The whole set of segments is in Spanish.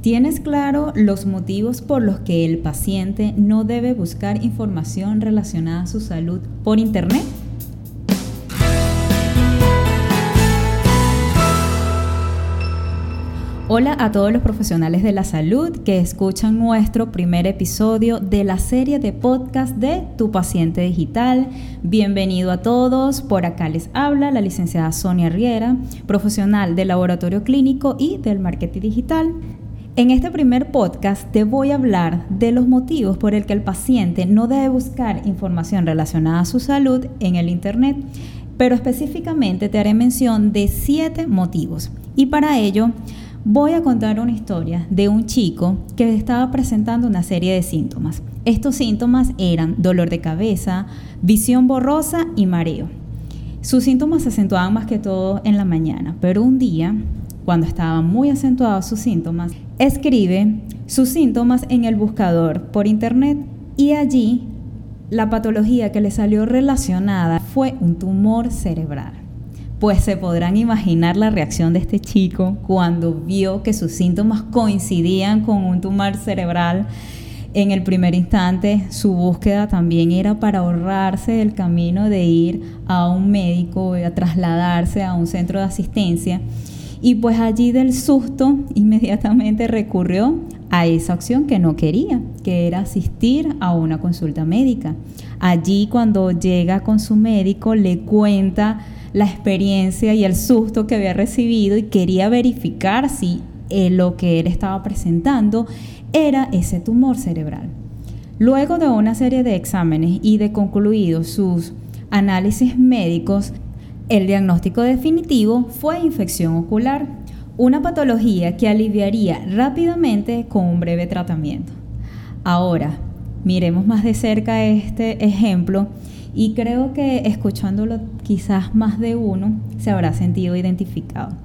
¿Tienes claro los motivos por los que el paciente no debe buscar información relacionada a su salud por Internet? Hola a todos los profesionales de la salud que escuchan nuestro primer episodio de la serie de podcast de Tu Paciente Digital. Bienvenido a todos. Por acá les habla la licenciada Sonia Riera, profesional del laboratorio clínico y del marketing digital. En este primer podcast te voy a hablar de los motivos por el que el paciente no debe buscar información relacionada a su salud en el Internet, pero específicamente te haré mención de siete motivos. Y para ello voy a contar una historia de un chico que estaba presentando una serie de síntomas. Estos síntomas eran dolor de cabeza, visión borrosa y mareo. Sus síntomas se acentuaban más que todo en la mañana, pero un día cuando estaban muy acentuados sus síntomas, escribe sus síntomas en el buscador por internet y allí la patología que le salió relacionada fue un tumor cerebral. Pues se podrán imaginar la reacción de este chico cuando vio que sus síntomas coincidían con un tumor cerebral. En el primer instante, su búsqueda también era para ahorrarse el camino de ir a un médico, a trasladarse a un centro de asistencia y pues allí del susto inmediatamente recurrió a esa opción que no quería, que era asistir a una consulta médica. Allí cuando llega con su médico le cuenta la experiencia y el susto que había recibido y quería verificar si eh, lo que él estaba presentando era ese tumor cerebral. Luego de una serie de exámenes y de concluidos sus análisis médicos, el diagnóstico definitivo fue infección ocular, una patología que aliviaría rápidamente con un breve tratamiento. Ahora, miremos más de cerca este ejemplo y creo que escuchándolo quizás más de uno se habrá sentido identificado.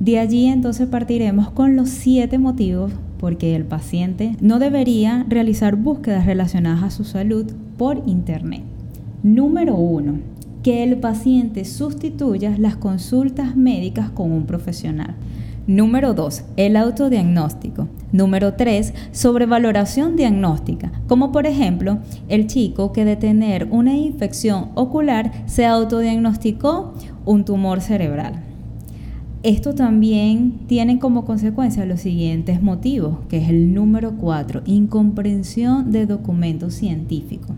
De allí entonces partiremos con los siete motivos por qué el paciente no debería realizar búsquedas relacionadas a su salud por Internet. Número uno que el paciente sustituya las consultas médicas con un profesional. Número 2. El autodiagnóstico. Número 3. Sobrevaloración diagnóstica, como por ejemplo el chico que de tener una infección ocular se autodiagnosticó un tumor cerebral. Esto también tiene como consecuencia los siguientes motivos, que es el número 4, incomprensión de documentos científicos.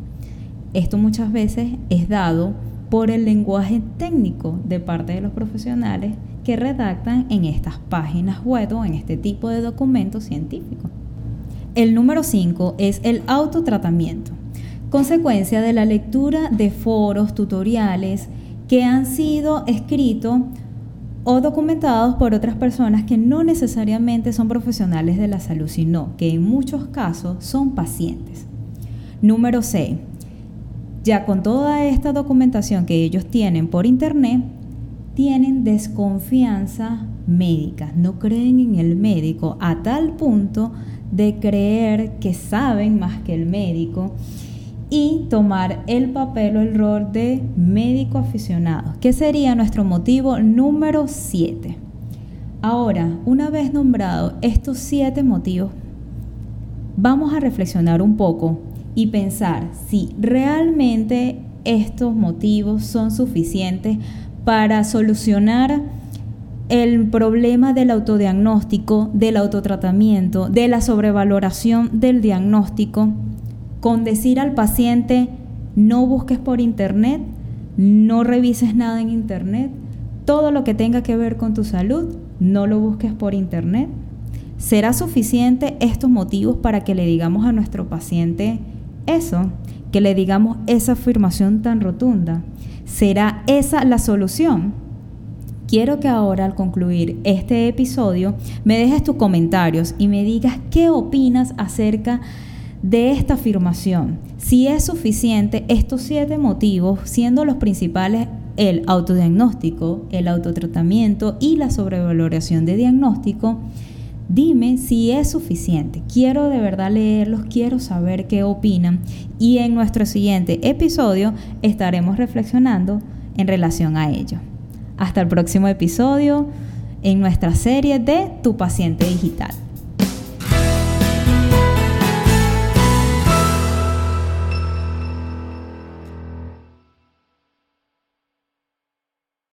Esto muchas veces es dado por el lenguaje técnico de parte de los profesionales que redactan en estas páginas web o en este tipo de documentos científicos. El número 5 es el autotratamiento, consecuencia de la lectura de foros, tutoriales que han sido escritos o documentados por otras personas que no necesariamente son profesionales de la salud, sino que en muchos casos son pacientes. Número 6 ya con toda esta documentación que ellos tienen por internet, tienen desconfianza médica, no creen en el médico a tal punto de creer que saben más que el médico y tomar el papel o el rol de médico aficionado, que sería nuestro motivo número 7. Ahora, una vez nombrado estos siete motivos, vamos a reflexionar un poco y pensar si realmente estos motivos son suficientes para solucionar el problema del autodiagnóstico, del autotratamiento, de la sobrevaloración del diagnóstico, con decir al paciente no busques por internet, no revises nada en internet, todo lo que tenga que ver con tu salud, no lo busques por internet. ¿Será suficiente estos motivos para que le digamos a nuestro paciente eso, que le digamos esa afirmación tan rotunda, ¿será esa la solución? Quiero que ahora al concluir este episodio me dejes tus comentarios y me digas qué opinas acerca de esta afirmación. Si es suficiente estos siete motivos, siendo los principales el autodiagnóstico, el autotratamiento y la sobrevaloración de diagnóstico, Dime si es suficiente. Quiero de verdad leerlos, quiero saber qué opinan y en nuestro siguiente episodio estaremos reflexionando en relación a ello. Hasta el próximo episodio en nuestra serie de Tu paciente digital.